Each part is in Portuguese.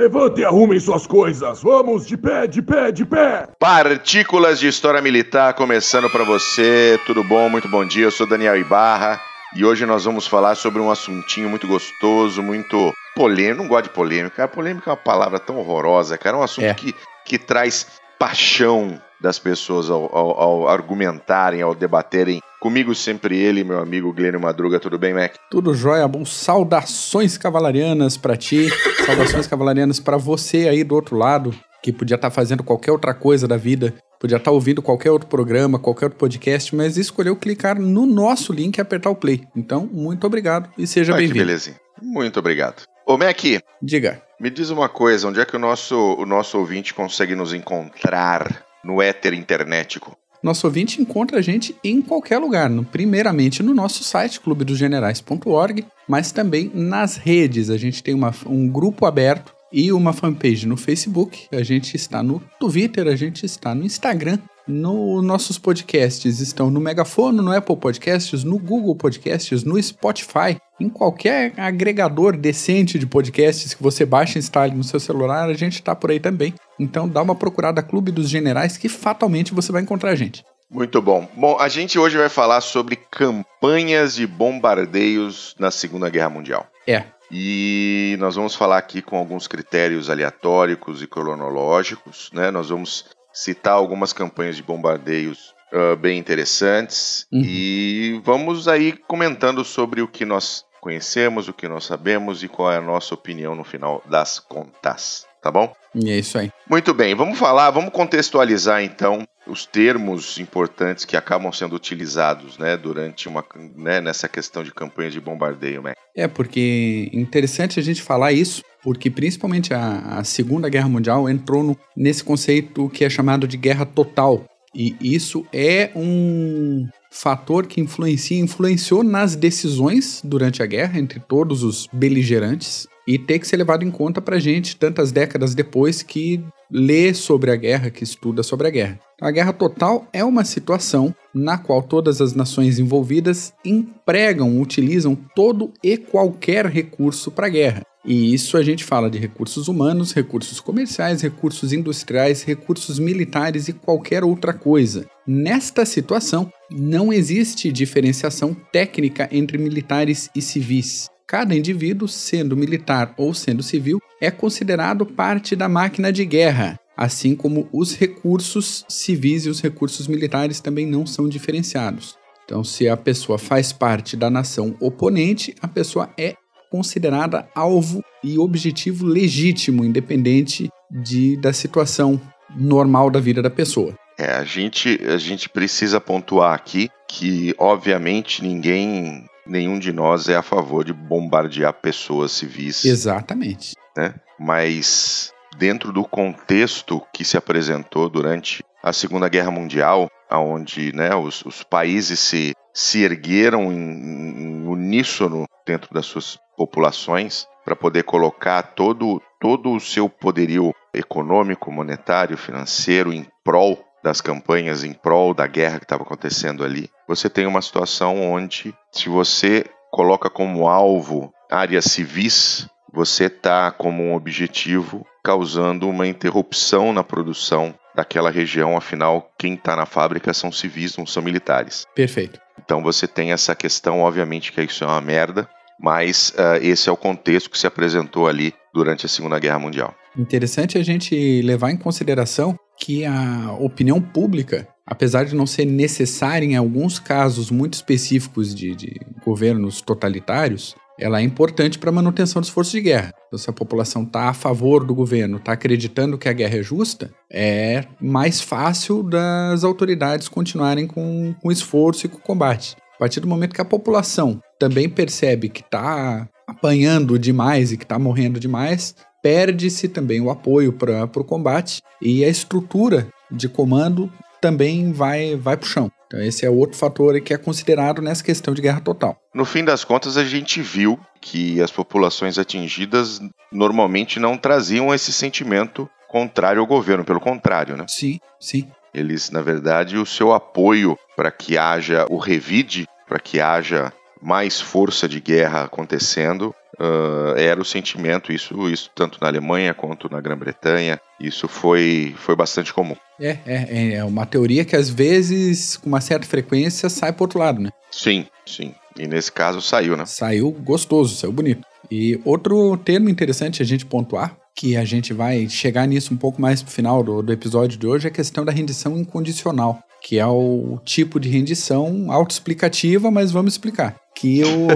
Levante e arrumem suas coisas. Vamos de pé, de pé, de pé. Partículas de História Militar começando para você. Tudo bom? Muito bom dia. Eu sou Daniel Ibarra e hoje nós vamos falar sobre um assuntinho muito gostoso, muito polêmico. Não gosto de polêmica. A polêmica é uma palavra tão horrorosa, cara. É um assunto É. que, que traz paixão das pessoas ao, ao- ao argumentarem, ao debaterem. Comigo sempre ele, meu amigo Glênio Madruga. Tudo bem, Mac? Tudo jóia, bom. Saudações cavalarianas pra ti, saudações cavalarianas pra você aí do outro lado, que podia estar fazendo qualquer outra coisa da vida, podia estar ouvindo qualquer outro programa, qualquer outro podcast, mas escolheu clicar no nosso link e apertar o play. Então, muito obrigado e seja Olha que bem-vindo. belezinha. Muito obrigado. Ô, Mac, Diga. Me diz uma coisa, onde é que o nosso, o nosso ouvinte consegue nos encontrar no éter internetico? Nosso ouvinte encontra a gente em qualquer lugar, primeiramente no nosso site, clubedosgenerais.org, mas também nas redes. A gente tem uma- um grupo aberto e uma fanpage no Facebook. A gente está no Twitter, a gente está no Instagram. No, nossos podcasts estão no Megafono, no Apple Podcasts, no Google Podcasts, no Spotify, em qualquer agregador decente de podcasts que você baixa e instale no seu celular, a gente está por aí também. Então dá uma procurada Clube dos Generais que fatalmente você vai encontrar a gente. Muito bom. Bom, a gente hoje vai falar sobre campanhas de bombardeios na Segunda Guerra Mundial. É. E nós vamos falar aqui com alguns critérios aleatórios e cronológicos, né? Nós vamos citar algumas campanhas de bombardeios ah, bem interessantes Uhum. e vamos aí comentando sobre o que nós conhecemos, o que nós sabemos e qual é a nossa opinião no final das contas, tá bom? E é isso aí. Muito bem, vamos falar, vamos contextualizar então os termos importantes que acabam sendo utilizados, né, durante uma, né, nessa questão de campanha de bombardeio, né? É, porque interessante a gente falar isso, porque principalmente a, a Segunda Guerra Mundial entrou no- nesse conceito que é chamado de guerra total. E isso é um fator que influencia, influenciou nas decisões durante a guerra entre todos os beligerantes e ter que ser levado em conta pra gente tantas décadas depois que lê sobre a guerra, que estuda sobre a guerra. A guerra total é uma situação na qual todas as nações envolvidas empregam, utilizam todo e qualquer recurso para a guerra. E isso a gente fala de recursos humanos, recursos comerciais, recursos industriais, recursos militares e qualquer outra coisa. Nesta situação, não existe diferenciação técnica entre militares e civis. Cada indivíduo, sendo militar ou sendo civil, é considerado parte da máquina de guerra, assim como os recursos civis e os recursos militares também não são diferenciados. Então, se a pessoa faz parte da nação oponente, a pessoa é considerada alvo e objetivo legítimo, independente de, da situação normal da vida da pessoa. É, a gente, a gente precisa pontuar aqui que, obviamente, ninguém, nenhum de nós é a favor de bombardear pessoas civis, Exatamente. né? Mas dentro do contexto que se apresentou durante a Segunda Guerra Mundial, onde né, os, os países se, se ergueram em, em uníssono dentro das suas populações para poder colocar todo, todo o seu poderio econômico, monetário, financeiro em prol das campanhas, em prol da guerra que estava acontecendo ali, você tem uma situação onde, se você coloca como alvo áreas civis, você está como um objetivo causando uma interrupção na produção daquela região, afinal, quem está na fábrica são civis, não são militares. Perfeito. Então você tem essa questão, obviamente que isso é uma merda, mas ah, esse é o contexto que se apresentou ali durante a Segunda Guerra Mundial. Interessante a gente levar em consideração que a opinião pública, apesar de não ser necessária em alguns casos muito específicos de, de governos totalitários, ela é importante para a manutenção do esforço de guerra. Então, se a população está a favor do governo, está acreditando que a guerra é justa, é mais fácil das autoridades continuarem com, com esforço e com combate. A partir do momento que a população também percebe que está apanhando demais e que está morrendo demais, perde-se também o apoio para o combate e a estrutura de comando também vai, vai para o chão. Então esse é outro fator que é considerado nessa questão de guerra total. No fim das contas, a gente viu que as populações atingidas normalmente não traziam esse sentimento contrário ao governo, pelo contrário, né? Sim, sim. Eles, na verdade, o seu apoio para que haja o revide, para que haja mais força de guerra acontecendo, uh, era o sentimento, isso, isso tanto na Alemanha quanto na Grã-Bretanha, isso foi, foi bastante comum. É, é, é uma teoria que às vezes, com uma certa frequência, sai pro outro lado, né? Sim, sim. E nesse caso saiu, né? Saiu gostoso, saiu bonito. E outro termo interessante a gente pontuar, que a gente vai chegar nisso um pouco mais pro final do, do episódio de hoje, é a questão da rendição incondicional, que é o tipo de rendição autoexplicativa, mas vamos explicar. Que o,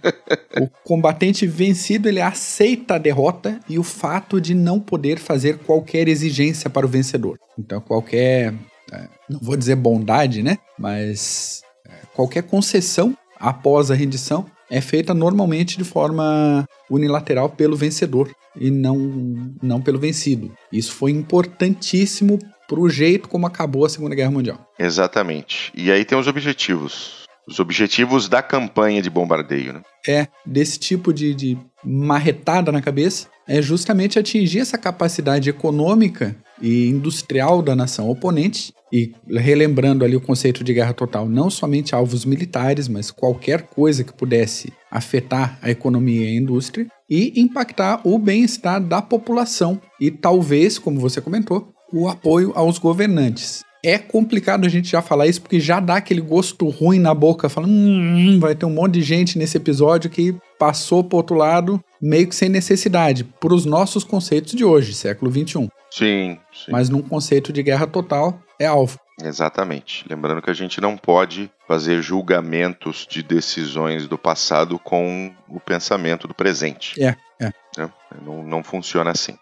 o combatente vencido ele aceita a derrota e o fato de não poder fazer qualquer exigência para o vencedor. Então, qualquer, é, não vou dizer bondade, né? Mas é, qualquer concessão após a rendição é feita normalmente de forma unilateral pelo vencedor e não, não pelo vencido. Isso foi importantíssimo para o jeito como acabou a Segunda Guerra Mundial. Exatamente. E aí tem os objetivos. Os objetivos da campanha de bombardeio, né? É, desse tipo de, de marretada na cabeça, é justamente atingir essa capacidade econômica e industrial da nação oponente, e relembrando ali o conceito de guerra total, não somente alvos militares, mas qualquer coisa que pudesse afetar a economia e a indústria, e impactar o bem-estar da população e talvez, como você comentou, o apoio aos governantes. É complicado a gente já falar isso porque já dá aquele gosto ruim na boca, falando, hum, vai ter um monte de gente nesse episódio que passou pro outro lado meio que sem necessidade, para os nossos conceitos de hoje, século 21. Sim, sim. Mas num conceito de guerra total, é alvo. Exatamente. Lembrando que a gente não pode fazer julgamentos de decisões do passado com o pensamento do presente. É, é. é não, não funciona assim.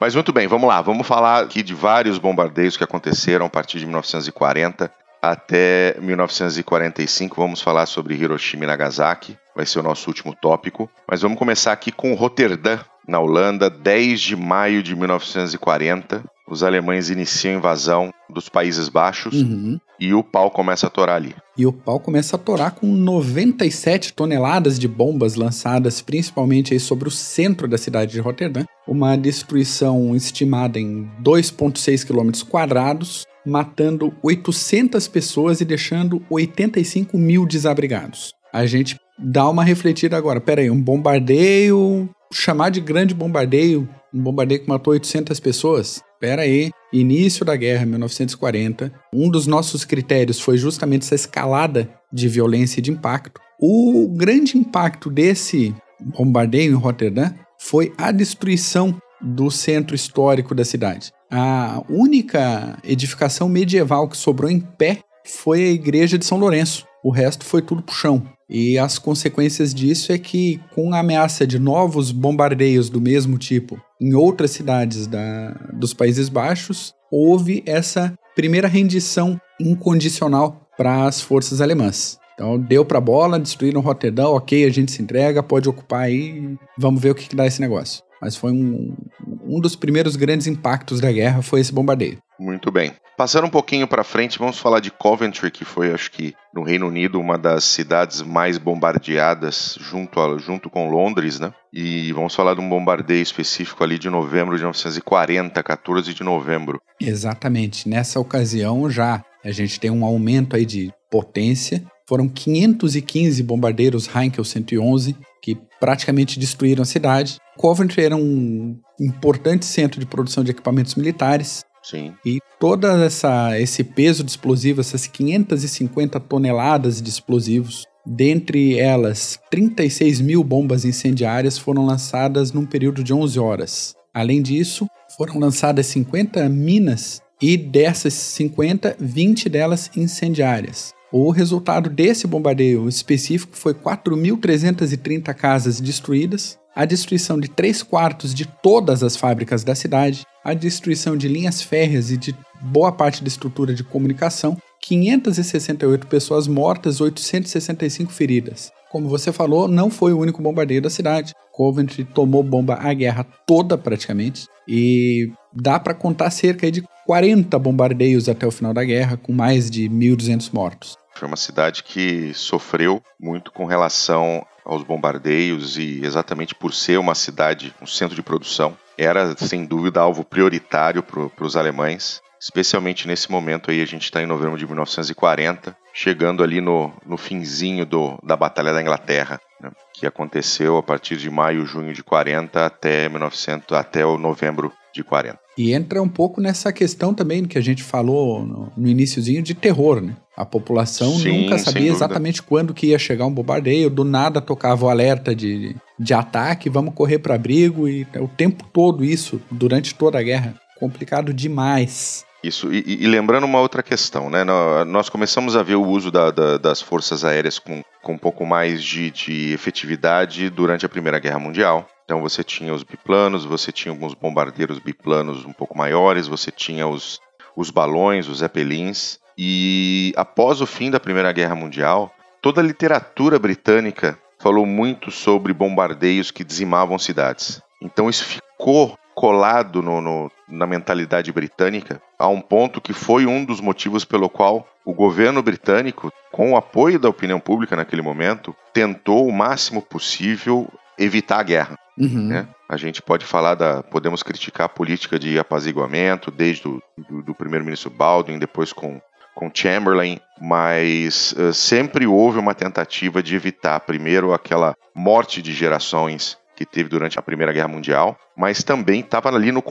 Mas muito bem, vamos lá. Vamos falar aqui de vários bombardeios que aconteceram a partir de 1940 até 1945. Vamos falar sobre Hiroshima e Nagasaki. Vai ser o nosso último tópico. Mas vamos começar aqui com Roterdã, na Holanda, 10 de maio de 1940. Os alemães iniciam a invasão dos Países Baixos uhum. e o pau começa a torar ali. E o pau começa a torar com 97 toneladas de bombas lançadas principalmente sobre o centro da cidade de Roterdã. Uma destruição estimada em 2,6 quilômetros quadrados, matando 800 pessoas e deixando 85 mil desabrigados. A gente dá uma refletida agora. Pera aí, um bombardeio, chamar de grande bombardeio, um bombardeio que matou 800 pessoas? Pera aí, início da guerra, 1940. Um dos nossos critérios foi justamente essa escalada de violência e de impacto. O grande impacto desse bombardeio em Roterdã foi a destruição do centro histórico da cidade. A única edificação medieval que sobrou em pé foi a igreja de São Lourenço. O resto foi tudo pro chão. E as consequências disso é que, com a ameaça de novos bombardeios do mesmo tipo em outras cidades da, dos Países Baixos, houve essa primeira rendição incondicional para as forças alemãs. Então deu para a bola, destruíram Roterdão, ok, a gente se entrega, pode ocupar aí, vamos ver o que, que dá esse negócio. Mas foi um, um dos primeiros grandes impactos da guerra, foi esse bombardeio. Muito bem. Passando um pouquinho para frente, vamos falar de Coventry, que foi, acho que, no Reino Unido, uma das cidades mais bombardeadas junto, a, junto com Londres, né? E vamos falar de um bombardeio específico ali de novembro de 1940, 14 de novembro. Exatamente. Nessa ocasião já a gente tem um aumento aí de potência. Foram 515 bombardeiros Heinkel 111 que praticamente destruíram a cidade. Coventry era um importante centro de produção de equipamentos militares Sim. E todo essa, esse peso de explosivo, essas 550 toneladas de explosivos, dentre elas 36 mil bombas incendiárias foram lançadas num período de 11 horas. Além disso, foram lançadas 50 minas e dessas 50, 20 delas incendiárias. O resultado desse bombardeio específico foi 4.330 casas destruídas, a destruição de 3 quartos de todas as fábricas da cidade, a destruição de linhas férreas e de boa parte da estrutura de comunicação, 568 pessoas mortas, 865 feridas. Como você falou, não foi o único bombardeio da cidade. Coventry tomou bomba a guerra toda praticamente e dá para contar cerca de 40 bombardeios até o final da guerra, com mais de 1.200 mortos. Foi uma cidade que sofreu muito com relação aos bombardeios e exatamente por ser uma cidade, um centro de produção, era sem dúvida alvo prioritário para os alemães, especialmente nesse momento aí, a gente está em novembro de 1940, chegando ali no, no finzinho do, da Batalha da Inglaterra. né, que aconteceu a partir de maio, junho de 40 até 1900, até o novembro de 40. E entra um pouco nessa questão também que a gente falou no, no iníciozinho de terror, né? A população Sim, nunca sabia exatamente quando que ia chegar um bombardeio, do nada tocava o alerta de, de ataque, vamos correr para abrigo e o tempo todo isso durante toda a guerra. Complicado demais. Isso, e, e lembrando uma outra questão, né? nó- Nós começamos a ver o uso da- da- das forças aéreas com, com um pouco mais de, de efetividade durante a Primeira Guerra Mundial. Então você tinha os biplanos, você tinha alguns bombardeiros biplanos um pouco maiores, você tinha os, os balões, os zeppelins. E após o fim da Primeira Guerra Mundial, toda a literatura britânica falou muito sobre bombardeios que dizimavam cidades. Então isso ficou colado no- no- na mentalidade britânica a um ponto que foi um dos motivos pelo qual o governo britânico, com o apoio da opinião pública naquele momento, tentou o máximo possível evitar a guerra Uhum. né? A gente pode falar da, podemos criticar a política de apaziguamento desde o do, do primeiro-ministro Baldwin, depois com com Chamberlain, mas eh, sempre houve uma tentativa de evitar primeiro aquela morte de gerações que teve durante a Primeira Guerra Mundial, mas também estava ali no,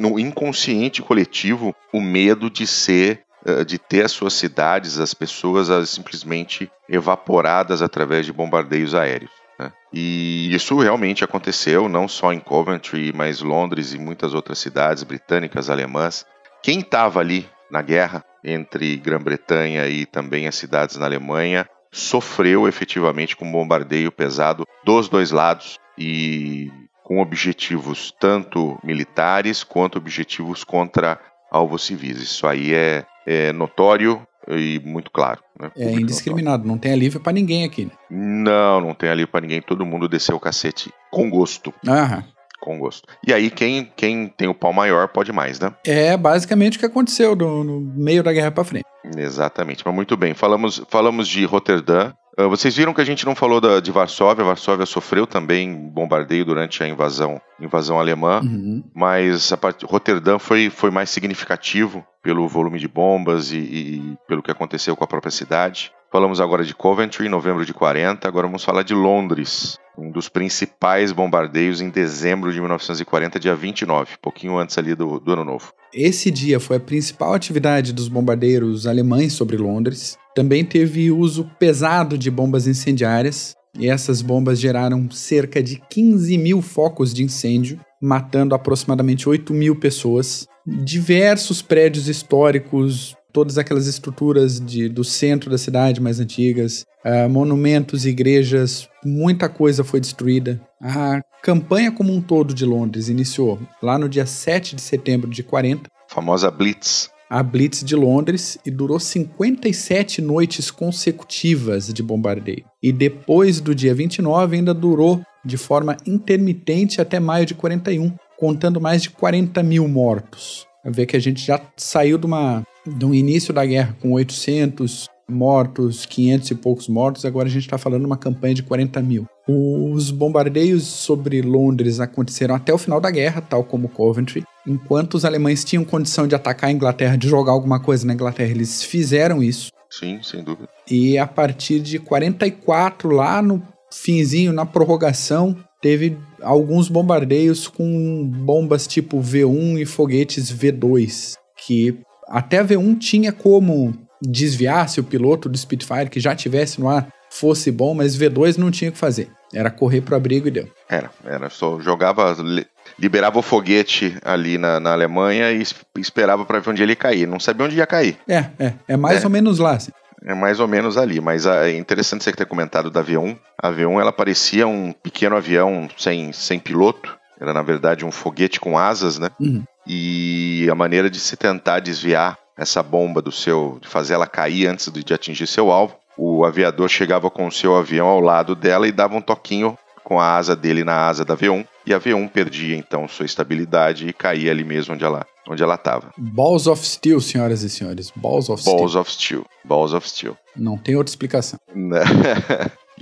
no inconsciente coletivo o medo de ser eh, de ter as suas cidades, as pessoas as simplesmente evaporadas através de bombardeios aéreos. né? E isso realmente aconteceu, não só em Coventry, mas Londres e muitas outras cidades britânicas, alemãs. Quem estava ali na guerra entre Grã-Bretanha e também as cidades na Alemanha sofreu efetivamente com um bombardeio pesado dos dois lados e com objetivos tanto militares quanto objetivos contra alvos civis. Isso aí é, é notório e muito claro. né? É indiscriminado, não tem alívio pra ninguém aqui. Né? Não, não tem ali pra ninguém. Todo mundo desceu o cacete com gosto. Aham. Com gosto. E aí, quem, quem tem o pau maior pode mais, né? É basicamente o que aconteceu no, no meio da guerra pra frente. Exatamente. Mas muito bem. Falamos, falamos de Roterdã. Ah, vocês viram que a gente não falou da, de Varsóvia. Varsóvia sofreu também bombardeio durante a invasão, invasão alemã. Uhum. Mas a part... Roterdã foi, foi mais significativo pelo volume de bombas e, e pelo que aconteceu com a própria cidade. Falamos agora de Coventry, em novembro de 40. Agora vamos falar de Londres, um dos principais bombardeios em dezembro de 1940, dia 29, pouquinho antes ali do, do Ano Novo. Esse dia foi a principal atividade dos bombardeiros alemães sobre Londres. Também teve uso pesado de bombas incendiárias, e essas bombas geraram cerca de 15 mil focos de incêndio, matando aproximadamente 8 mil pessoas. Diversos prédios históricos, todas aquelas estruturas de, do centro da cidade mais antigas, ah, monumentos, igrejas, muita coisa foi destruída. A campanha como um todo de Londres iniciou lá no dia 7 de setembro de 40, Famosa Blitz. a Blitz de Londres, e durou 57 noites consecutivas de bombardeio. E depois do dia 29 ainda durou de forma intermitente até maio de 41, contando mais de 40 mil mortos. Ver que a gente já saiu de, uma, de um início da guerra com 800 mortos, 500 e poucos mortos, agora a gente está falando de uma campanha de 40 mil. Os bombardeios sobre Londres aconteceram até o final da guerra, tal como Coventry. Enquanto os alemães tinham condição de atacar a Inglaterra, de jogar alguma coisa na Inglaterra, eles fizeram isso. Sim, sem dúvida. E a partir de 44, lá no finzinho, na prorrogação, teve alguns bombardeios com bombas tipo V1 e foguetes V2, que até a V1 tinha como desviar se o piloto do Spitfire que já tivesse no ar fosse bom, mas V2 não tinha o que fazer. Era correr pro abrigo e deu. Era, era só jogava, li- liberava o foguete ali na, na Alemanha e es- esperava para ver onde ele ia cair. Não sabia onde ia cair. É, é, é mais É. ou menos lá. assim. É mais ou menos ali, mas ah, é interessante você ter comentado da V1. A V1 ela parecia um pequeno avião sem, sem piloto. Era na verdade um foguete com asas, né? Uhum. E a maneira de se tentar desviar essa bomba do seu, de fazer ela cair antes de, atingir seu alvo, o aviador chegava com o seu avião ao lado dela e dava um toquinho com a asa dele na asa da V1 e a V1 perdia então sua estabilidade e caía ali mesmo onde ela onde ela estava. Balls of Steel, senhoras e senhores. Balls of Balls Steel. of Steel. Balls of Steel. Não tem outra explicação.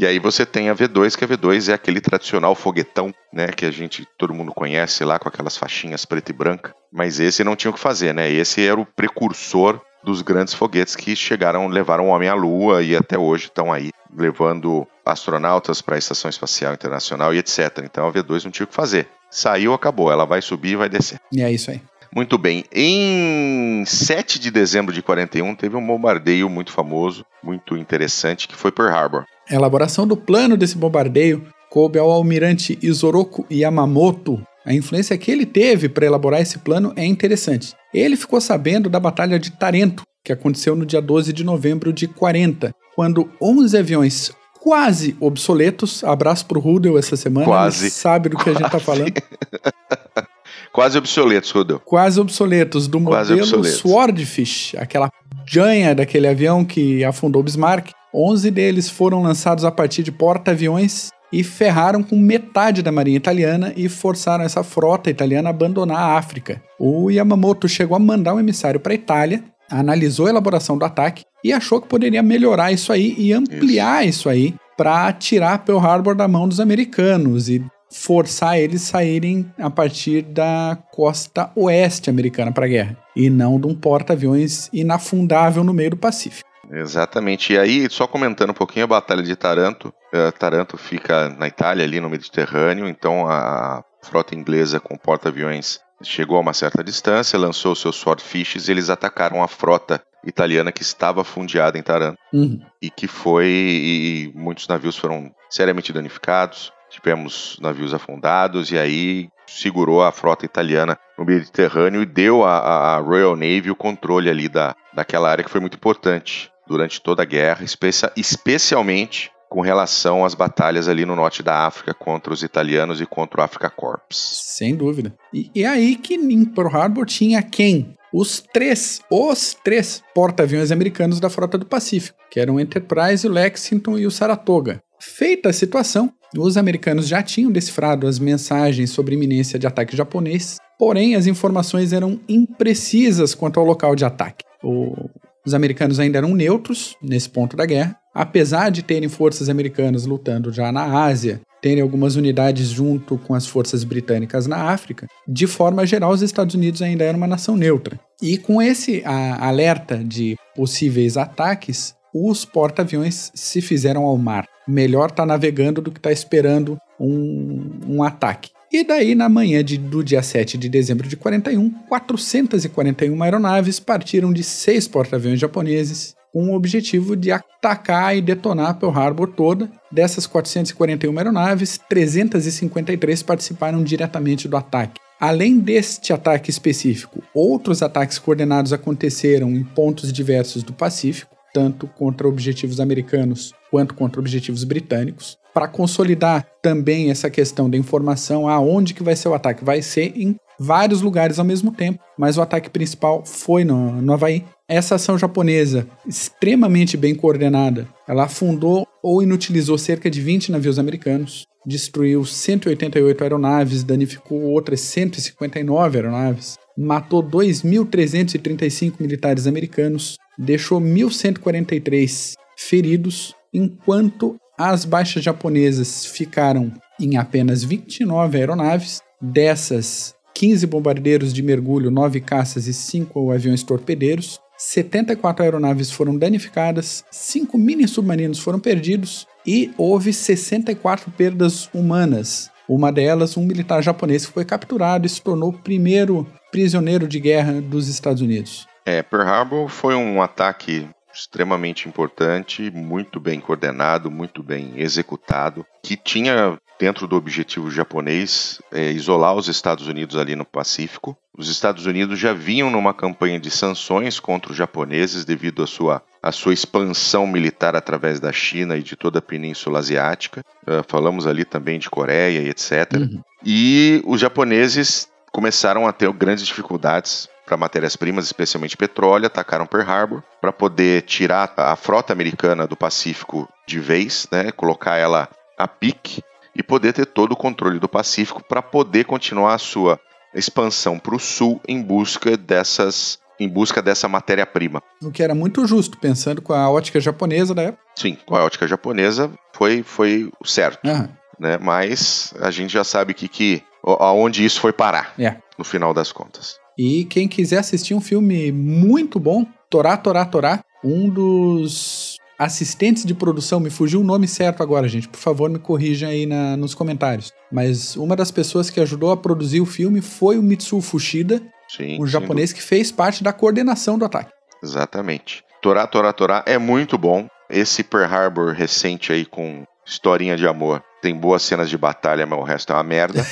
E aí você tem a V2, que a V2 é aquele tradicional foguetão, né, que a gente todo mundo conhece lá com aquelas faixinhas preta e branca, mas esse não tinha o que fazer, né? Esse era o precursor dos grandes foguetes que chegaram, levaram o homem à lua e até hoje estão aí levando astronautas para a Estação Espacial Internacional e etc. Então a V2 não tinha o que fazer. Saiu, acabou. Ela vai subir e vai descer. E é isso aí. Muito bem. Em 7 de dezembro de 41, teve um bombardeio muito famoso, muito interessante, que foi Pearl Harbor. A elaboração do plano desse bombardeio coube ao almirante Isoroku Yamamoto. A influência que ele teve para elaborar esse plano é interessante. Ele ficou sabendo da Batalha de Tarento, que aconteceu no dia 12 de novembro de 40, quando 11 aviões quase obsoletos, abraço pro Rudel essa semana, Quase. ele sabe do que a gente tá falando, Quase obsoletos, Rudel. quase obsoletos, do Quase modelo obsoletos. Swordfish, aquela janha daquele avião que afundou Bismarck. 11 deles foram lançados a partir de porta-aviões e ferraram com metade da marinha italiana e forçaram essa frota italiana a abandonar a África. O Yamamoto chegou a mandar um emissário para a Itália, analisou a elaboração do ataque e achou que poderia melhorar isso aí e ampliar isso, aí para tirar Pearl Harbor da mão dos americanos e forçar eles saírem a partir da costa oeste americana para a guerra e não de um porta-aviões inafundável no meio do Pacífico. Exatamente. E aí, só comentando um pouquinho a Batalha de Taranto. eh, Taranto fica na Itália, ali no Mediterrâneo, então a frota inglesa com porta-aviões chegou a uma certa distância, lançou seus swordfishes e eles atacaram a frota italiana que estava fundeada em Taranto Uhum. e que foi e muitos navios foram seriamente danificados. Tivemos navios afundados e aí segurou a frota italiana no Mediterrâneo e deu à Royal Navy o controle ali da, daquela área que foi muito importante durante toda a guerra, especia- especialmente com relação às batalhas ali no norte da África contra os italianos e contra o Africa Corps. Sem dúvida. E é aí que em Pearl Harbor tinha quem? Os três, os três porta-aviões americanos da Frota do Pacífico, que eram o Enterprise, o Lexington e o Saratoga. Feita a situação, os americanos já tinham decifrado as mensagens sobre iminência de ataque japonês, porém as informações eram imprecisas quanto ao local de ataque. O- Os americanos ainda eram neutros nesse ponto da guerra, apesar de terem forças americanas lutando já na Ásia, terem algumas unidades junto com as forças britânicas na África, de forma geral os Estados Unidos ainda eram uma nação neutra. E com esse a- alerta de possíveis ataques, os porta-aviões se fizeram ao mar. Melhor estar navegando do que estar esperando um, um ataque. E daí, na manhã de- do dia 7 de dezembro de 41, 441 aeronaves partiram de seis porta-aviões japoneses com o objetivo de atacar e detonar Pearl Harbor toda. Dessas 441 aeronaves, 353 participaram diretamente do ataque. Além deste ataque específico, outros ataques coordenados aconteceram em pontos diversos do Pacífico, tanto contra objetivos americanos quanto contra objetivos britânicos. Para consolidar também essa questão da informação, aonde que vai ser o ataque? Vai ser em vários lugares ao mesmo tempo, mas o ataque principal foi no, no Havaí. Essa ação japonesa, extremamente bem coordenada, ela afundou ou inutilizou cerca de 20 navios americanos, destruiu 188 aeronaves, danificou outras 159 aeronaves, matou 2.335 militares americanos, deixou 1.143 feridos, enquanto as baixas japonesas ficaram em apenas 29 aeronaves, dessas 15 bombardeiros de mergulho, 9 caças e 5 aviões torpedeiros. 74 aeronaves foram danificadas, 5 mini submarinos foram perdidos e houve 64 perdas humanas. Uma delas, um militar japonês que foi capturado e se tornou o primeiro prisioneiro de guerra dos Estados Unidos. É, Pearl Harbor foi um ataque extremamente importante, muito bem coordenado, muito bem executado, que tinha dentro do objetivo japonês é, isolar os Estados Unidos ali no Pacífico. Os Estados Unidos já vinham numa campanha de sanções contra os japoneses devido à sua, à sua expansão militar através da China e de toda a Península Asiática. Uh, falamos ali também de Coreia e etc. Uhum. E os japoneses começaram a ter grandes dificuldades para matérias-primas, especialmente petróleo, atacaram Pearl Harbor para poder tirar a frota americana do Pacífico de vez, né, colocar ela a pique e poder ter todo o controle do Pacífico para poder continuar a sua expansão para o sul em busca dessas em busca dessa matéria-prima. O que era muito justo, pensando com a ótica japonesa da época. Sim, com a ótica japonesa foi foi certo, Aham. né? Mas a gente já sabe que que aonde isso foi parar É. no final das contas. E quem quiser assistir um filme muito bom, Torá, Torá, Torá, um dos assistentes de produção, me fugiu o nome certo agora, gente, por favor me corrija aí na, nos comentários. Mas uma das pessoas que ajudou a produzir o filme foi o Mitsuo Fushida, Sim, um japonês que fez parte da coordenação do ataque. Exatamente. Torá, Torá, Torá é muito bom. Esse Pearl Harbor recente aí com historinha de amor. Tem boas cenas de batalha, mas o resto é uma merda.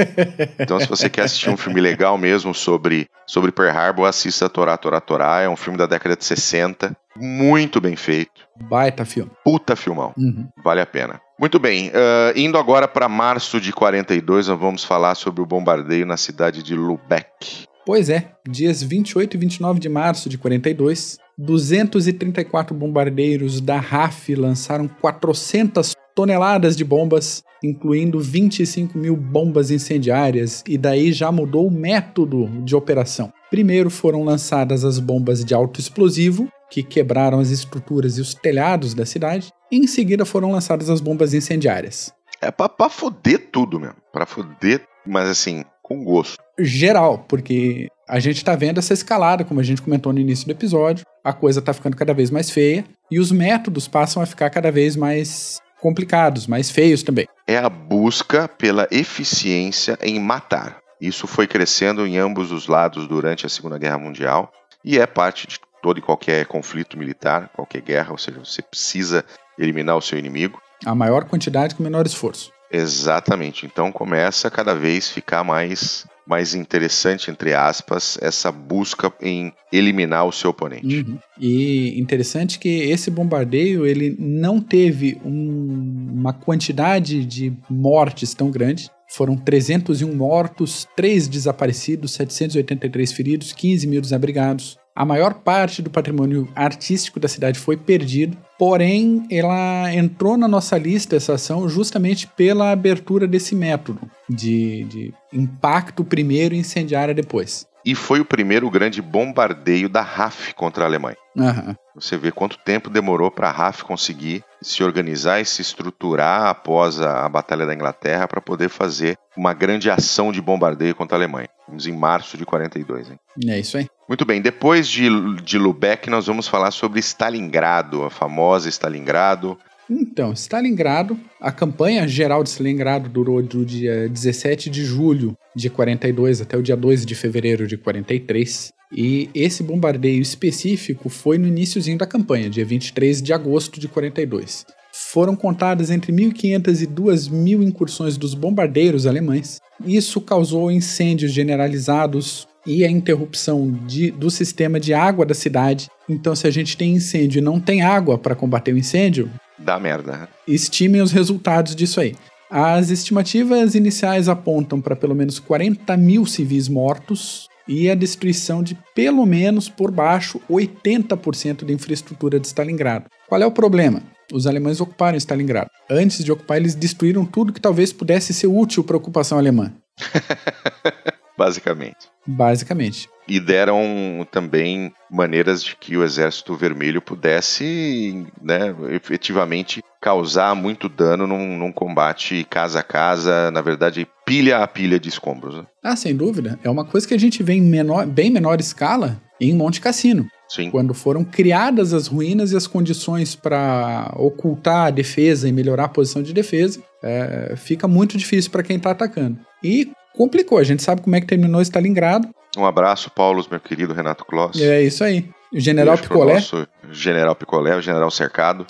então, se você quer assistir um filme legal mesmo sobre, sobre Pearl Harbor, assista Torá, Torá, Torá. É um filme da década de 60. Muito bem feito. Baita filme. Puta filmão. Uhum. Vale a pena. Muito bem, uh, indo agora para março de 42, nós vamos falar sobre o bombardeio na cidade de Lubeck. Pois é, dias 28 e 29 de março de 42, 234 bombardeiros da RAF lançaram 400 toneladas de bombas, incluindo 25 mil bombas incendiárias, e daí já mudou o método de operação. Primeiro foram lançadas as bombas de alto explosivo, que quebraram as estruturas e os telhados da cidade, e em seguida foram lançadas as bombas incendiárias. É pra, pra foder tudo mesmo, pra foder, mas assim, com gosto. Geral, porque a gente tá vendo essa escalada, como a gente comentou no início do episódio, a coisa tá ficando cada vez mais feia, e os métodos passam a ficar cada vez mais complicados, mais feios também. É a busca pela eficiência em matar. Isso foi crescendo em ambos os lados durante a Segunda Guerra Mundial e é parte de todo e qualquer conflito militar, qualquer guerra, ou seja, você precisa eliminar o seu inimigo. A maior quantidade com o menor esforço. Exatamente. Então começa a cada vez ficar mais mais interessante, entre aspas, essa busca em eliminar o seu oponente. Uhum. E interessante que esse bombardeio ele não teve um, uma quantidade de mortes tão grande. Foram 301 mortos, 3 desaparecidos, 783 feridos, 15 mil desabrigados. A maior parte do patrimônio artístico da cidade foi perdido, porém ela entrou na nossa lista essa ação justamente pela abertura desse método de, de impacto primeiro e incendiária depois. E foi o primeiro grande bombardeio da RAF contra a Alemanha. Uhum. Você vê quanto tempo demorou para a RAF conseguir se organizar e se estruturar após a, a Batalha da Inglaterra para poder fazer uma grande ação de bombardeio contra a Alemanha. Vamos em março de 42. Hein? É isso aí. Muito bem, depois de, de Lubeck, nós vamos falar sobre Stalingrado, a famosa Stalingrado. Então, Stalingrado, a campanha geral de Stalingrado durou do dia 17 de julho de 42 até o dia 2 de fevereiro de 43. E esse bombardeio específico foi no iníciozinho da campanha, dia 23 de agosto de 42. Foram contadas entre 1.500 e 2.000 incursões dos bombardeiros alemães. Isso causou incêndios generalizados e a interrupção de, do sistema de água da cidade. Então, se a gente tem incêndio e não tem água para combater o incêndio, dá merda. Estimem os resultados disso aí. As estimativas iniciais apontam para pelo menos 40 mil civis mortos e a destruição de pelo menos por baixo 80% da infraestrutura de Stalingrado. Qual é o problema? Os alemães ocuparam Stalingrado. Antes de ocupar, eles destruíram tudo que talvez pudesse ser útil para a ocupação alemã. Basicamente. Basicamente. E deram também maneiras de que o Exército Vermelho pudesse, né, efetivamente causar muito dano num, num combate casa a casa, na verdade, pilha a pilha de escombros. Né? Ah, sem dúvida. É uma coisa que a gente vê em menor, bem menor escala em Monte Cassino. Sim. Quando foram criadas as ruínas e as condições para ocultar a defesa e melhorar a posição de defesa, é, fica muito difícil para quem está atacando. E complicou. A gente sabe como é que terminou Stalingrado. Um abraço, Paulo, meu querido Renato Kloss. É isso aí. O General Picolé. Nosso general Picolé, o General Cercado.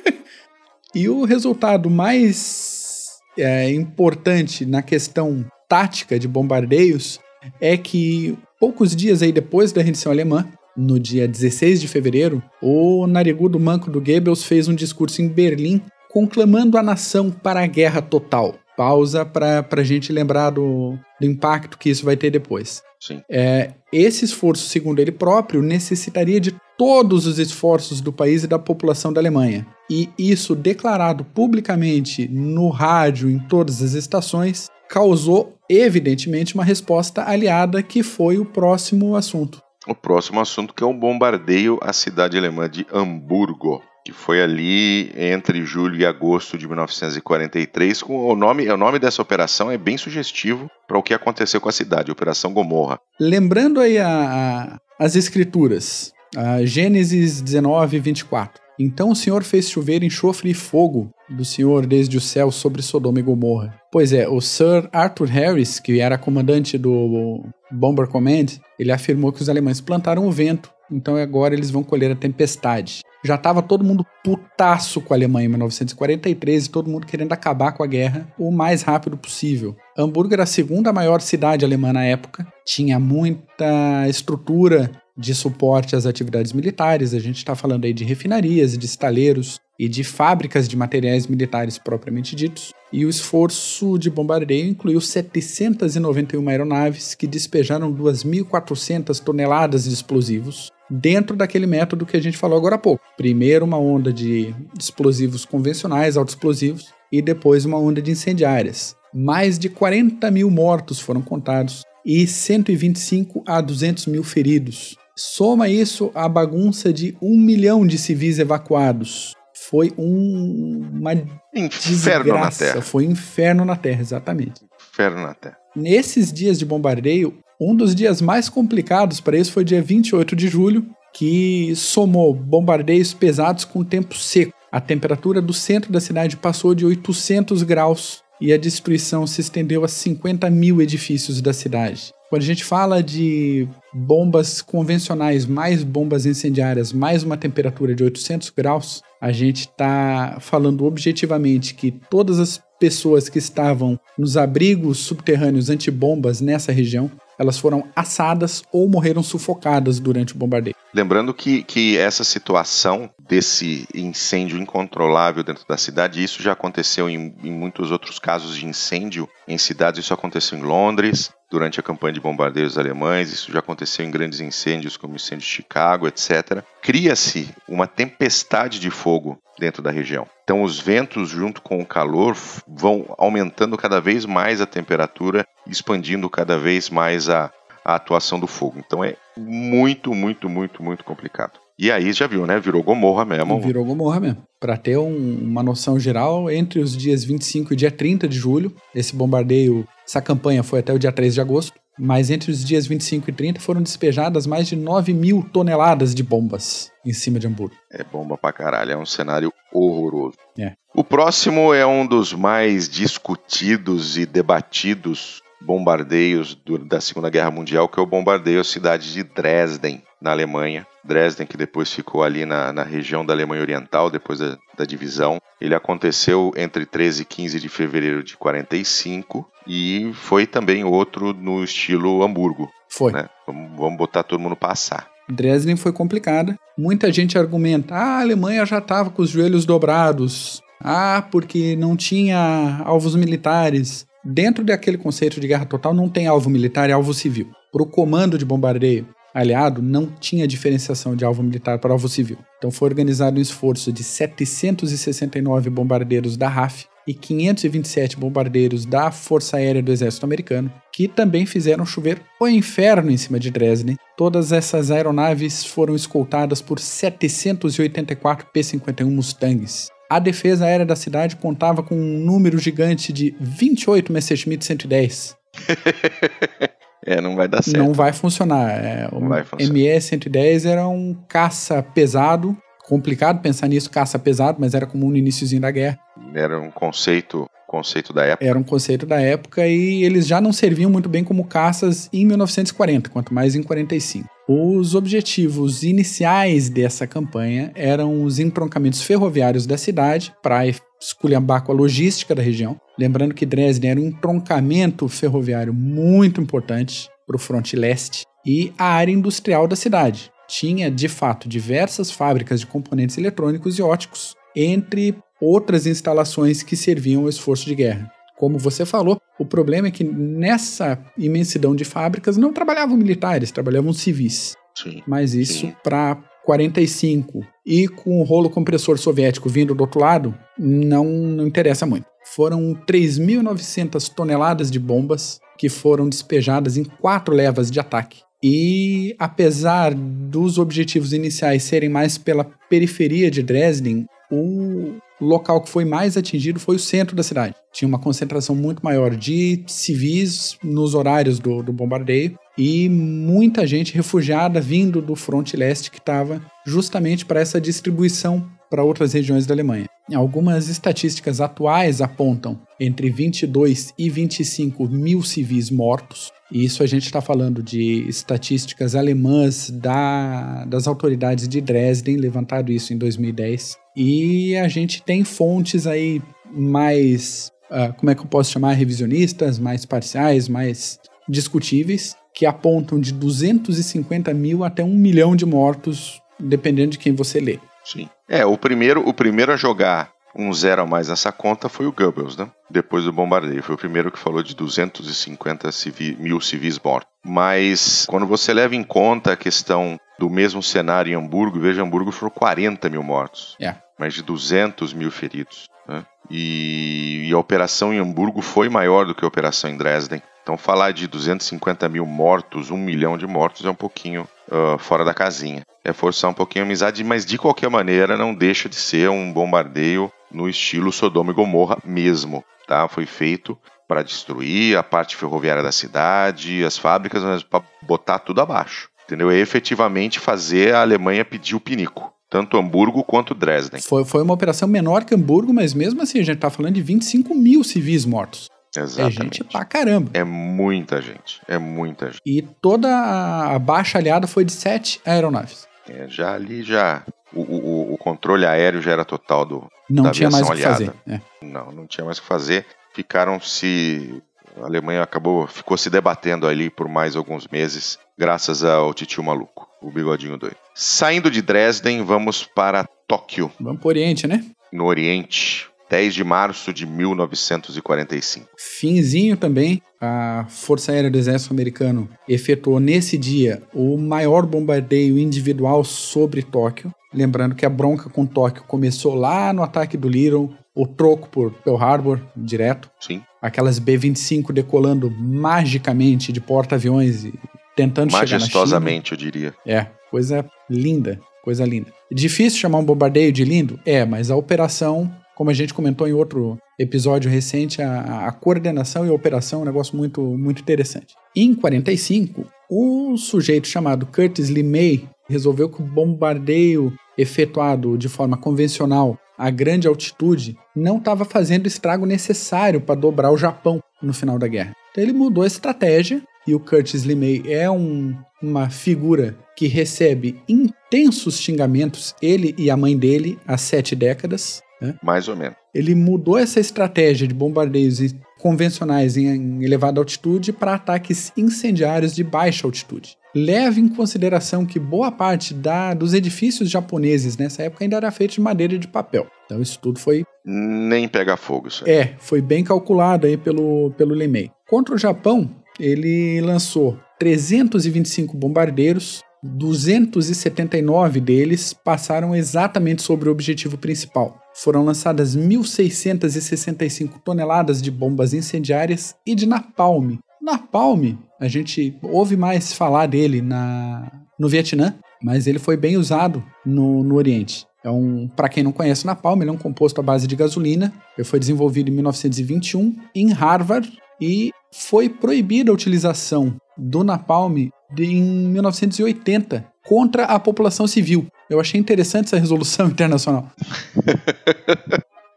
e o resultado mais é, importante na questão tática de bombardeios é que poucos dias aí depois da rendição alemã, no dia 16 de fevereiro, o narigudo manco do Goebbels fez um discurso em Berlim conclamando a nação para a guerra total pausa para a gente lembrar do, do, impacto que isso vai ter depois. Sim. É, esse esforço, segundo ele próprio, necessitaria de todos os esforços do país e da população da Alemanha. E isso, declarado publicamente no rádio, em todas as estações, causou, evidentemente, uma resposta aliada que foi o próximo assunto. O próximo assunto que é o bombardeio à cidade alemã de Hamburgo que foi ali entre julho e agosto de 1943. Com o nome, o nome dessa operação é bem sugestivo para o que aconteceu com a cidade, Operação Gomorra. Lembrando aí a, a, as escrituras, a Gênesis 19, 24. Então o Senhor fez chover enxofre e fogo do Senhor desde o céu sobre Sodoma e Gomorra. Pois é, o Sir Arthur Harris, que era comandante do Bomber Command, ele afirmou que os alemães plantaram o vento, então agora eles vão colher a tempestade. Já estava todo mundo putaço com a Alemanha em 1943 e todo mundo querendo acabar com a guerra o mais rápido possível. Hamburgo era a segunda maior cidade alemã na época, tinha muita estrutura de suporte às atividades militares. A gente está falando aí de refinarias, de estaleiros e de fábricas de materiais militares propriamente ditos. E o esforço de bombardeio incluiu 791 aeronaves que despejaram 2.400 toneladas de explosivos dentro daquele método que a gente falou agora há pouco. Primeiro uma onda de explosivos convencionais, autoexplosivos, e depois uma onda de incendiárias. Mais de 40 mil mortos foram contados e 125 a 200 mil feridos. Soma isso à bagunça de um milhão de civis evacuados. Foi um, uma inferno desgraça. na Terra. Foi um inferno na Terra, exatamente. Inferno na Terra. Nesses dias de bombardeio, um dos dias mais complicados para isso foi dia 28 de julho, que somou bombardeios pesados com tempo seco. A temperatura do centro da cidade passou de 800 graus e a destruição se estendeu a 50 mil edifícios da cidade. Quando a gente fala de bombas convencionais, mais bombas incendiárias, mais uma temperatura de 800 graus, a gente está falando objetivamente que todas as pessoas que estavam nos abrigos subterrâneos antibombas nessa região elas foram assadas ou morreram sufocadas durante o bombardeio. Lembrando que, que essa situação desse incêndio incontrolável dentro da cidade, isso já aconteceu em, em muitos outros casos de incêndio em cidades. Isso aconteceu em Londres, durante a campanha de bombardeios alemães, isso já aconteceu em grandes incêndios, como o incêndio de Chicago, etc. Cria-se uma tempestade de fogo dentro da região. Então, os ventos, junto com o calor, vão aumentando cada vez mais a temperatura, expandindo cada vez mais a, a atuação do fogo. Então, é muito, muito, muito, muito complicado. E aí já viu, né? Virou Gomorra mesmo. Virou Gomorra mesmo. Para ter um, uma noção geral, entre os dias 25 e dia 30 de julho, esse bombardeio, essa campanha foi até o dia 3 de agosto, mas entre os dias 25 e 30 foram despejadas mais de 9 mil toneladas de bombas em cima de Hamburgo. É bomba pra caralho, é um cenário horroroso. É. O próximo é um dos mais discutidos e debatidos bombardeios do, da Segunda Guerra Mundial, que é o bombardeio à cidade de Dresden, na Alemanha. Dresden, que depois ficou ali na, na região da Alemanha Oriental, depois da, da, divisão. Ele aconteceu entre 13 e 15 de fevereiro de 45 e foi também outro no estilo Hamburgo. Foi. Né? Vamos, vamos botar todo mundo passar. Dresden foi complicada. Muita gente argumenta: ah, a Alemanha já estava com os joelhos dobrados. Ah, porque não tinha alvos militares. Dentro daquele conceito de guerra total, não tem alvo militar e alvo civil. Para o comando de bombardeio aliado, não tinha diferenciação de alvo militar para alvo civil. Então foi organizado um esforço de 769 bombardeiros da RAF e 527 bombardeiros da Força Aérea do Exército Americano, que também fizeram chover o inferno em cima de Dresden. Todas essas aeronaves foram escoltadas por 784 P-51 Mustangs. A defesa aérea da cidade contava com um número gigante de 28 Messerschmitt 110. é, não vai dar certo. Não vai funcionar. É, o ME-110 era um caça pesado, complicado pensar nisso, caça pesado, mas era comum no iníciozinho da guerra. Era um conceito conceito da época. Era um conceito da época e eles já não serviam muito bem como caças em 1940, quanto mais em 45. Os objetivos iniciais dessa campanha eram os entroncamentos ferroviários da cidade para esculhambar com a logística da região. Lembrando que Dresden era um entroncamento ferroviário muito importante para o fronte leste e a área industrial da cidade. Tinha, de fato, diversas fábricas de componentes eletrônicos e óticos, entre outras instalações que serviam ao esforço de guerra. Como você falou, o problema é que nessa imensidão de fábricas não trabalhavam militares, trabalhavam civis. Sim, Mas isso para 45 e com o rolo compressor soviético vindo do outro lado, não, não interessa muito. Foram 3.900 toneladas de bombas que foram despejadas em quatro levas de ataque. E apesar dos objetivos iniciais serem mais pela periferia de Dresden, o local que foi mais atingido foi o centro da cidade. Tinha uma concentração muito maior de civis nos horários do, do bombardeio e muita gente refugiada vindo do fronte leste que estava justamente para essa distribuição para outras regiões da Alemanha. Algumas estatísticas atuais apontam entre 22 e 25 mil civis mortos. E isso a gente está falando de estatísticas alemãs da, das autoridades de Dresden, levantado isso em 2010. E a gente tem fontes aí mais, uh, como é que eu posso chamar, revisionistas, mais parciais, mais discutíveis, que apontam de 250 mil até um milhão de mortos, dependendo de quem você lê. Sim. É, o primeiro, o primeiro a jogar um zero a mais nessa conta foi o Goebbels, né? Depois do bombardeio. Foi o primeiro que falou de 250 civi mil civis mortos. Mas quando você leva em conta a questão do mesmo cenário em Hamburgo, veja, Hamburgo foram 40 mil mortos. É. Mais de 200 mil feridos. Né? E, e a operação em Hamburgo foi maior do que a operação em Dresden. Então, falar de 250 mil mortos, um milhão de mortos, é um pouquinho uh, fora da casinha. É forçar um pouquinho a amizade, mas de qualquer maneira não deixa de ser um bombardeio no estilo Sodoma e Gomorra mesmo. Tá? Foi feito para destruir a parte ferroviária da cidade, as fábricas, para botar tudo abaixo. Entendeu? É efetivamente fazer a Alemanha pedir o pinico tanto Hamburgo quanto Dresden. Foi, foi uma operação menor que Hamburgo, mas mesmo assim a gente está falando de 25 mil civis mortos. Exatamente. É gente pra caramba. É muita gente. É muita gente. E toda a baixa aliada foi de sete aeronaves. É, já ali já. O, o, o, controle aéreo já era total do. Não da tinha mais o que aliada. fazer. É. Não, não tinha mais o que fazer. Ficaram se. A Alemanha acabou, ficou se debatendo ali por mais alguns meses, graças ao titio maluco, o bigodinho doido. Saindo de Dresden, vamos para Tóquio. Vamos pro Oriente, né? No Oriente. 10 de março de 1945. Finzinho também, a Força Aérea do Exército Americano efetuou nesse dia o maior bombardeio individual sobre Tóquio. Lembrando que a bronca com Tóquio começou lá no ataque do Little, o troco por Pearl Harbor, direto. Sim. Aquelas B-25 decolando magicamente de porta-aviões e tentando chegar na China. Majestosamente, eu diria. É, coisa linda, coisa linda. Difícil chamar um bombardeio de lindo? É, mas a operação como a gente comentou em outro episódio recente, a, a coordenação e a operação é um negócio muito, muito interessante. Em 45, um sujeito chamado Curtis LeMay resolveu que o bombardeio efetuado de forma convencional a grande altitude não estava fazendo o estrago necessário para dobrar o Japão no final da guerra. Então ele mudou a estratégia e o Curtis LeMay é um, uma figura que recebe intensos xingamentos, ele e a mãe dele, há sete décadas. Né? Mais ou menos. Ele mudou essa estratégia de bombardeios convencionais em elevada altitude para ataques incendiários de baixa altitude. Leve em consideração que boa parte da, dos edifícios japoneses nessa época ainda era feito de madeira e de papel. Então isso tudo foi. Nem pega fogo, isso aí. É, foi bem calculado aí pelo, pelo Lemay. Contra o Japão, ele lançou 325 bombardeiros, 279 deles passaram exatamente sobre o objetivo principal. Foram lançadas 1.665 toneladas de bombas incendiárias e de napalm. Napalm, a gente ouve mais falar dele na, no Vietnã, mas ele foi bem usado no, no Oriente. É um, para quem não conhece o napalm, ele é um composto à base de gasolina. Ele foi desenvolvido em 1921 em Harvard e foi proibida a utilização do napalm em 1980 contra a população civil. Eu achei interessante essa resolução internacional.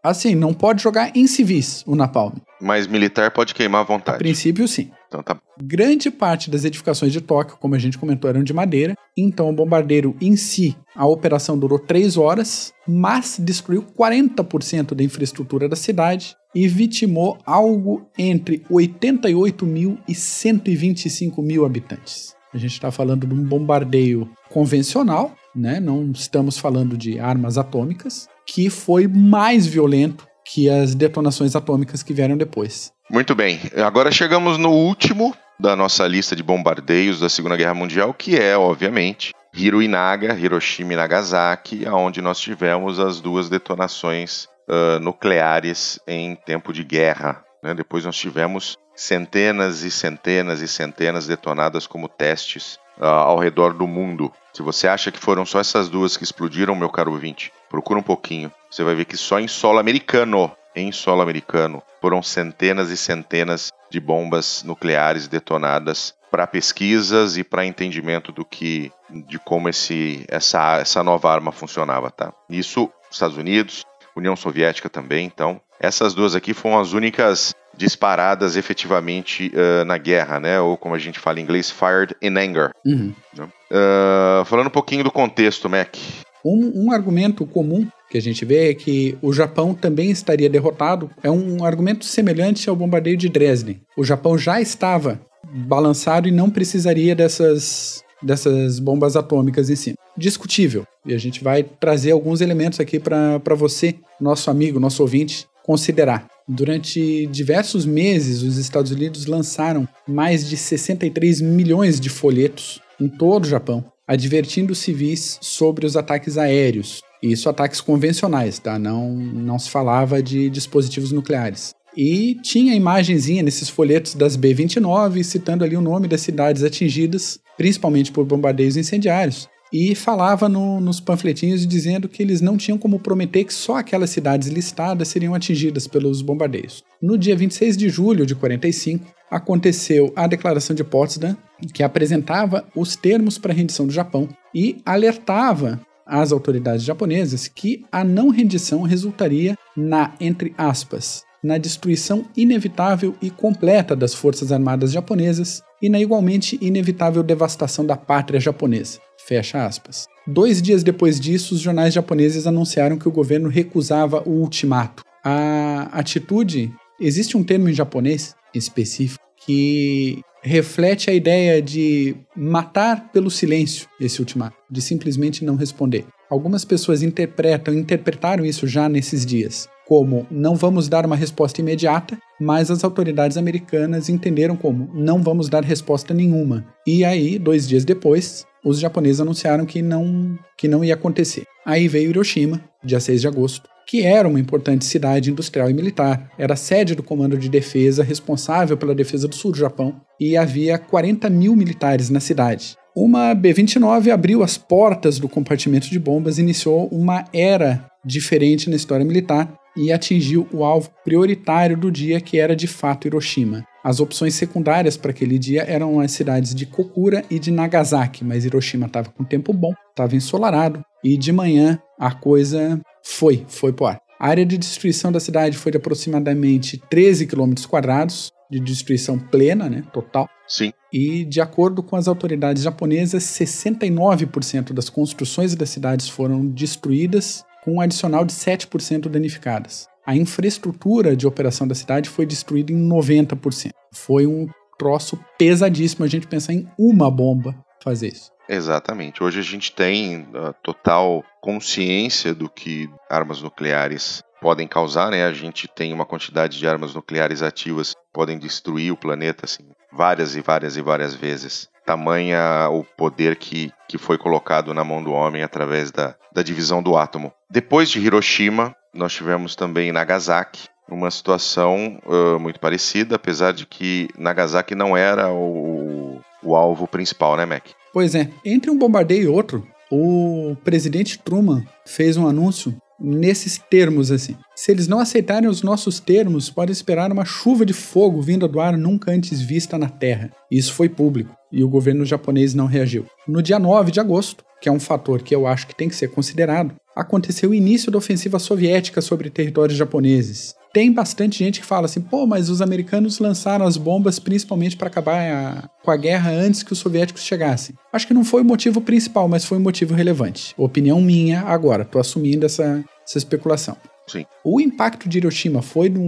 assim, não pode jogar em civis o napalm. Mas militar pode queimar à A vontade. princípio, sim. Então tá. Grande parte das edificações de Tóquio, como a gente comentou, eram de madeira. Então, o bombardeiro em si, a operação durou 3 horas, mas destruiu 40% da infraestrutura da cidade e vitimou algo entre 88 mil e 125 mil habitantes. A gente está falando de um bombardeio convencional, né? não estamos falando de armas atômicas, que foi mais violento que as detonações atômicas que vieram depois. Muito bem. Agora chegamos no último da nossa lista de bombardeios da Segunda Guerra Mundial, que é, obviamente, Hiro e Naga, Hiroshima e Nagasaki, onde nós tivemos as duas detonações ah, nucleares em tempo de guerra. né? Depois nós tivemos centenas e centenas e centenas detonadas como testes ah, ao redor do mundo. Se você acha que foram só essas duas que explodiram, meu caro ouvinte, procura um pouquinho. Você vai ver que só em solo americano, em solo americano, foram centenas e centenas de bombas nucleares detonadas para pesquisas e para entendimento do que de como esse essa essa nova arma funcionava, tá? Isso Estados Unidos, União Soviética também. Então, essas duas aqui foram as únicas disparadas efetivamente uh, na guerra, né? Ou como a gente fala em inglês, fired in anger. Uhum. Uh, falando um pouquinho do contexto, Mac. Um, um, argumento comum que a gente vê é que o Japão também estaria derrotado. É um argumento semelhante ao bombardeio de Dresden. O Japão já estava balançado e não precisaria dessas dessas bombas atômicas em cima. Discutível. E a gente vai trazer alguns elementos aqui para você, nosso amigo, nosso ouvinte, considerar. Durante diversos meses, os Estados Unidos lançaram mais de 63 milhões de folhetos em todo o Japão, advertindo civis sobre os ataques aéreos. Isso ataques convencionais, tá? Não, não se falava de dispositivos nucleares. E tinha imagenzinha nesses folhetos das B-29, citando ali o nome das cidades atingidas, principalmente por bombardeios incendiários. E falava no, nos panfletinhos dizendo que eles não tinham como prometer que só aquelas cidades listadas seriam atingidas pelos bombardeios. No dia 26 de julho de 45, aconteceu a Declaração de Potsdam, que apresentava os termos para a rendição do Japão e alertava as autoridades japonesas que a não rendição resultaria na, entre aspas, na destruição inevitável e completa das forças armadas japonesas e na igualmente inevitável devastação da pátria japonesa. Fecha aspas. Dois dias depois disso, os jornais japoneses anunciaram que o governo recusava o ultimato. A atitude. Existe um termo em japonês específico que reflete a ideia de matar pelo silêncio esse ultimato, de simplesmente não responder. Algumas pessoas interpretam, interpretaram isso já nesses dias como não vamos dar uma resposta imediata, mas as autoridades americanas entenderam como não vamos dar resposta nenhuma. E aí, dois dias depois, os japoneses anunciaram que não, que não ia acontecer. Aí veio Hiroshima, dia 6 de agosto, que era uma importante cidade industrial e militar, era sede do Comando de Defesa responsável pela defesa do sul do Japão, e havia 40 mil militares na cidade. Uma B-29 abriu as portas do compartimento de bombas e iniciou uma era diferente na história militar, e atingiu o alvo prioritário do dia, que era de fato Hiroshima. As opções secundárias para aquele dia eram as cidades de Kokura e de Nagasaki, mas Hiroshima estava com tempo bom, estava ensolarado e de manhã a coisa foi, foi pro ar. A área de destruição da cidade foi de aproximadamente 13 km quadrados, de destruição plena, né, total. Sim. E de acordo com as autoridades japonesas, 69% das construções das cidades foram destruídas com um adicional de 7% danificadas. A infraestrutura de operação da cidade foi destruída em 90%. Foi um troço pesadíssimo a gente pensar em uma bomba fazer isso. Exatamente. Hoje a gente tem uh, total consciência do que armas nucleares podem causar, né? A gente tem uma quantidade de armas nucleares ativas que podem destruir o planeta assim várias e várias e várias vezes tamanha o poder que, que foi colocado na mão do homem através da, da divisão do átomo. Depois de Hiroshima, nós tivemos também Nagasaki, uma situação uh, muito parecida, apesar de que Nagasaki não era o, o alvo principal, né, Mac? Pois é, entre um bombardeio e outro, o presidente Truman fez um anúncio nesses termos assim. Se eles não aceitarem os nossos termos, pode esperar uma chuva de fogo vinda do ar nunca antes vista na Terra. Isso foi público e o governo japonês não reagiu. No dia 9 de agosto, que é um fator que eu acho que tem que ser considerado, aconteceu o início da ofensiva soviética sobre territórios japoneses. Tem bastante gente que fala assim, pô, mas os americanos lançaram as bombas principalmente para acabar a, com a guerra antes que os soviéticos chegassem. Acho que não foi o motivo principal, mas foi um motivo relevante. Opinião minha agora, tô assumindo essa, essa especulação. Sim. O impacto de Hiroshima foi de,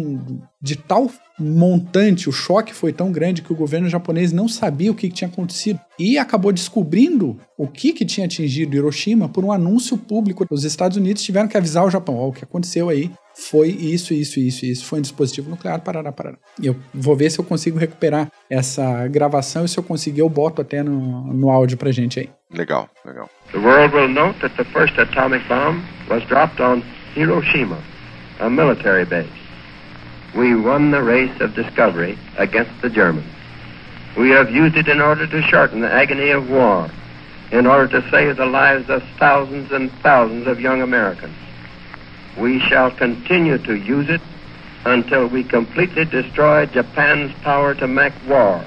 de tal montante, o choque foi tão grande que o governo japonês não sabia o que, que tinha acontecido e acabou descobrindo o que, que tinha atingido Hiroshima por um anúncio público. Os Estados Unidos tiveram que avisar o Japão: oh, o que aconteceu aí foi isso, isso, isso, isso. Foi um dispositivo nuclear, parará, parará. E eu vou ver se eu consigo recuperar essa gravação e se eu conseguir, eu boto até no, no áudio pra gente aí. Legal, legal. The world will note that the first atomic bomb was dropped on Hiroshima, a military base. We won the race of discovery against the Germans. We have used it in order to shorten the agony of war, in order to save the lives of thousands and thousands of young Americans. We shall continue to use it until we completely destroy Japan's power to make war.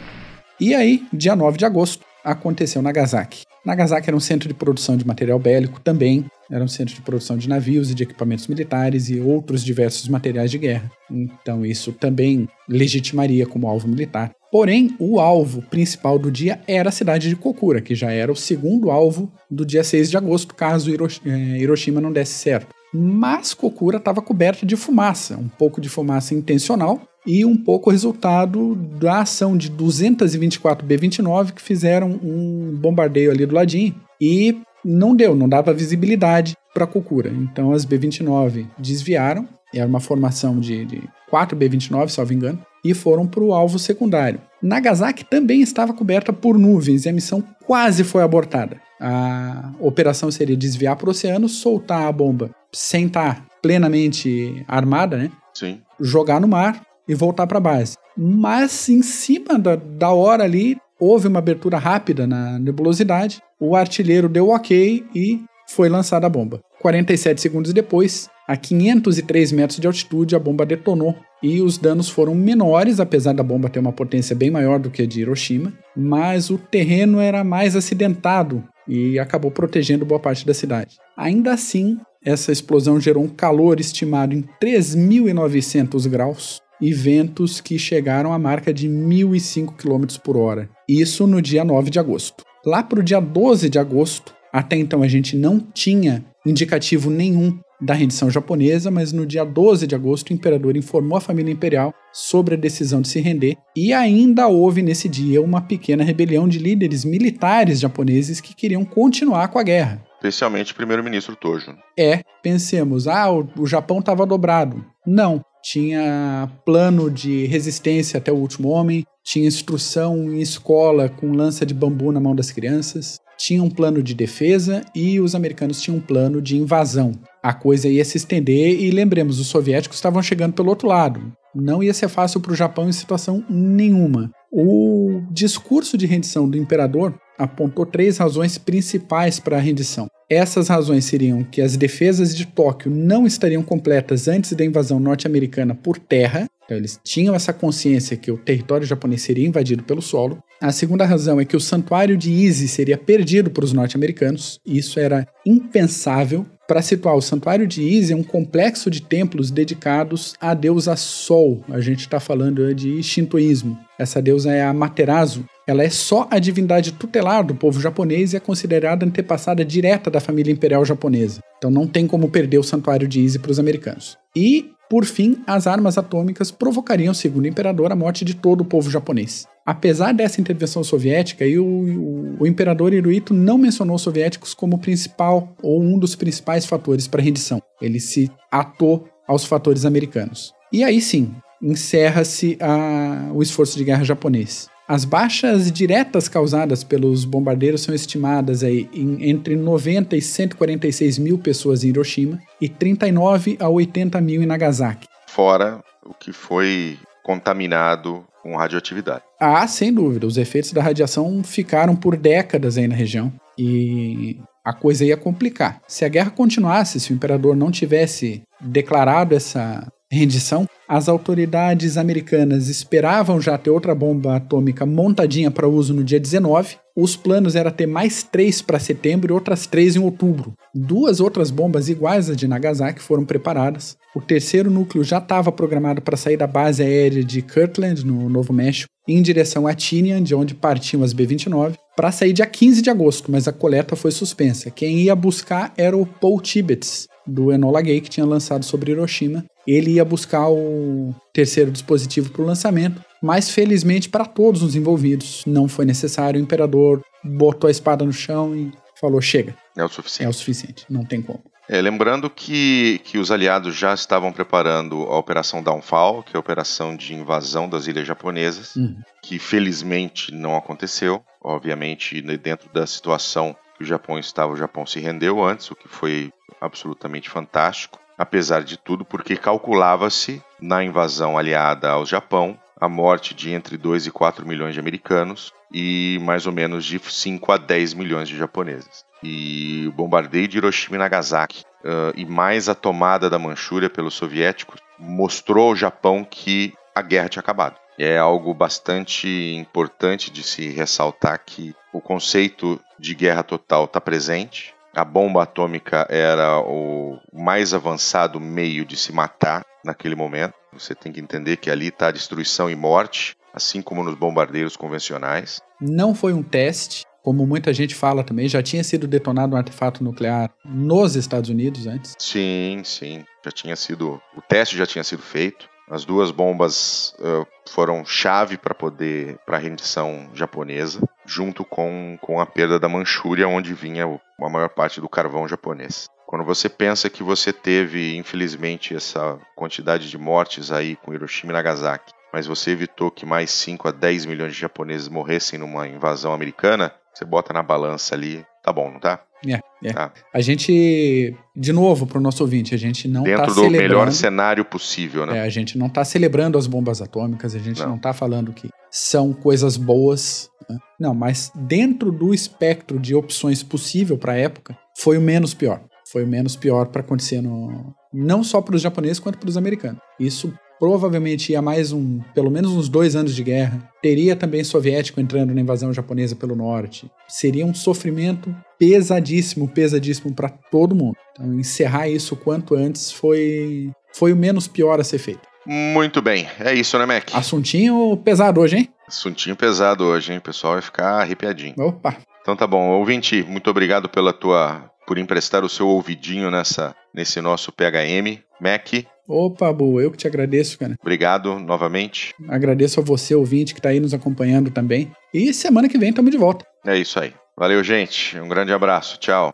E aí, dia 9 de agosto, aconteceu Nagasaki. Nagasaki era um centro de produção de material bélico também, era um centro de produção de navios e de equipamentos militares e outros diversos materiais de guerra. Então isso também legitimaria como alvo militar. Porém, o alvo principal do dia era a cidade de Kokura, que já era o segundo alvo do dia 6 de agosto, caso eh, Hiroshima não desse certo. Mas Kokura estava coberta de fumaça, um pouco de fumaça intencional e um pouco resultado da ação de 224 B-29 que fizeram um bombardeio ali do ladinho e não deu, não dava visibilidade para Kokura. Então as B-29 desviaram, era uma formação de, de 4 B-29, salvo engano, e foram para o alvo secundário. Nagasaki também estava coberta por nuvens e a missão quase foi abortada. A operação seria desviar para o oceano, soltar a bomba sem estar plenamente armada, né? Sim. Jogar no mar e voltar para a base. Mas em cima da, da hora ali, houve uma abertura rápida na nebulosidade, o artilheiro deu ok e foi lançada a bomba. 47 segundos depois, a 503 metros de altitude, a bomba detonou e os danos foram menores, apesar da bomba ter uma potência bem maior do que a de Hiroshima, mas o terreno era mais acidentado e acabou protegendo boa parte da cidade. Ainda assim, essa explosão gerou um calor estimado em 3.900 graus e ventos que chegaram à marca de 1.005 km por hora. Isso no dia 9 de agosto. Lá para o dia 12 de agosto, até então a gente não tinha indicativo nenhum da rendição japonesa, mas no dia 12 de agosto o imperador informou a família imperial sobre a decisão de se render e ainda houve nesse dia uma pequena rebelião de líderes militares japoneses que queriam continuar com a guerra. Especialmente o primeiro-ministro Tojo. É, pensemos, ah, o, o Japão estava dobrado. Não, tinha plano de resistência até o último homem, tinha instrução em escola com lança de bambu na mão das crianças, tinha um plano de defesa e os americanos tinham um plano de invasão. A coisa ia se estender e lembremos, os soviéticos estavam chegando pelo outro lado. Não ia ser fácil para o Japão em situação nenhuma. O discurso de rendição do imperador apontou três razões principais para a rendição. Essas razões seriam que as defesas de Tóquio não estariam completas antes da invasão norte-americana por terra, então eles tinham essa consciência que o território japonês seria invadido pelo solo. A segunda razão é que o santuário de Isis seria perdido para os norte-americanos, isso era impensável. Para situar, o santuário de Isis é um complexo de templos dedicados à deusa Sol. A gente está falando de Shintoísmo. Essa deusa é a Materazo, ela é só a divindade tutelar do povo japonês e é considerada antepassada direta da família imperial japonesa. Então não tem como perder o santuário de Izzy para os americanos. E, por fim, as armas atômicas provocariam, segundo o imperador, a morte de todo o povo japonês. Apesar dessa intervenção soviética, o, o, o imperador Hirohito não mencionou os soviéticos como principal ou um dos principais fatores para a rendição. Ele se atou aos fatores americanos. E aí sim, encerra-se o esforço de guerra japonês. As baixas diretas causadas pelos bombardeiros são estimadas aí em entre 90 e 146 mil pessoas em Hiroshima e 39 a 80 mil em Nagasaki. Fora o que foi contaminado com radioatividade. Ah, sem dúvida. Os efeitos da radiação ficaram por décadas aí na região e a coisa ia complicar. Se a guerra continuasse, se o imperador não tivesse declarado essa rendição, as autoridades americanas esperavam já ter outra bomba atômica montadinha para uso no dia 19. Os planos era ter mais três para setembro e outras três em outubro. Duas outras bombas iguais às de Nagasaki foram preparadas. O terceiro núcleo já estava programado para sair da base aérea de Kirtland, no Novo México, em direção a Tinian, de onde partiam as B-29, para sair dia 15 de agosto, mas a coleta foi suspensa. Quem ia buscar era o Paul Tibbets, do Enola Gay, que tinha lançado sobre Hiroshima, ele ia buscar o terceiro dispositivo para o lançamento, mas felizmente para todos os envolvidos não foi necessário. O imperador botou a espada no chão e falou: chega. É o suficiente. É o suficiente, não tem como. É, lembrando que, que os aliados já estavam preparando a Operação Downfall, que é a operação de invasão das ilhas japonesas, uhum. que felizmente não aconteceu. Obviamente, dentro da situação que o Japão estava, o Japão se rendeu antes, o que foi absolutamente fantástico apesar de tudo, porque calculava-se na invasão aliada ao Japão a morte de entre 2 e 4 milhões de americanos e mais ou menos de 5 a 10 milhões de japoneses. E o bombardeio de Hiroshima e Nagasaki uh, e mais a tomada da Manchúria pelos soviéticos mostrou ao Japão que a guerra tinha acabado. É algo bastante importante de se ressaltar que o conceito de guerra total está presente, a bomba atômica era o mais avançado meio de se matar naquele momento. Você tem que entender que ali está destruição e morte, assim como nos bombardeiros convencionais. Não foi um teste, como muita gente fala também, já tinha sido detonado um artefato nuclear nos Estados Unidos antes. Sim, sim, já tinha sido, o teste já tinha sido feito. As duas bombas uh, foram chave para poder para a rendição japonesa, junto com, com a perda da Manchúria, onde vinha a maior parte do carvão japonês. Quando você pensa que você teve, infelizmente, essa quantidade de mortes aí com Hiroshima e Nagasaki, mas você evitou que mais 5 a 10 milhões de japoneses morressem numa invasão americana, você bota na balança ali, tá bom, não tá? É, é. Tá. A gente, de novo, para o nosso ouvinte, a gente não celebrando... Dentro do melhor cenário possível, né? É, a gente não está celebrando as bombas atômicas, a gente não está falando que são coisas boas. Né? Não, mas dentro do espectro de opções possível para a época, foi o menos pior. Foi o menos pior para acontecer no, não só para os japoneses quanto para os americanos. Isso provavelmente ia mais um, pelo menos uns dois anos de guerra. Teria também soviético entrando na invasão japonesa pelo norte. Seria um sofrimento pesadíssimo, pesadíssimo para todo mundo. Então, encerrar isso quanto antes foi, foi o menos pior a ser feito. Muito bem, é isso, né, Mac? Assuntinho pesado hoje, hein? Assuntinho pesado hoje, hein? O pessoal vai ficar arrepiadinho. Opa! Então tá bom. Ouvinte, muito obrigado pela tua por emprestar o seu ouvidinho nessa nesse nosso PHM. Mac, Opa, boa, eu que te agradeço, cara. Obrigado novamente. Agradeço a você, ouvinte, que está aí nos acompanhando também. E semana que vem estamos de volta. É isso aí. Valeu, gente. Um grande abraço. Tchau.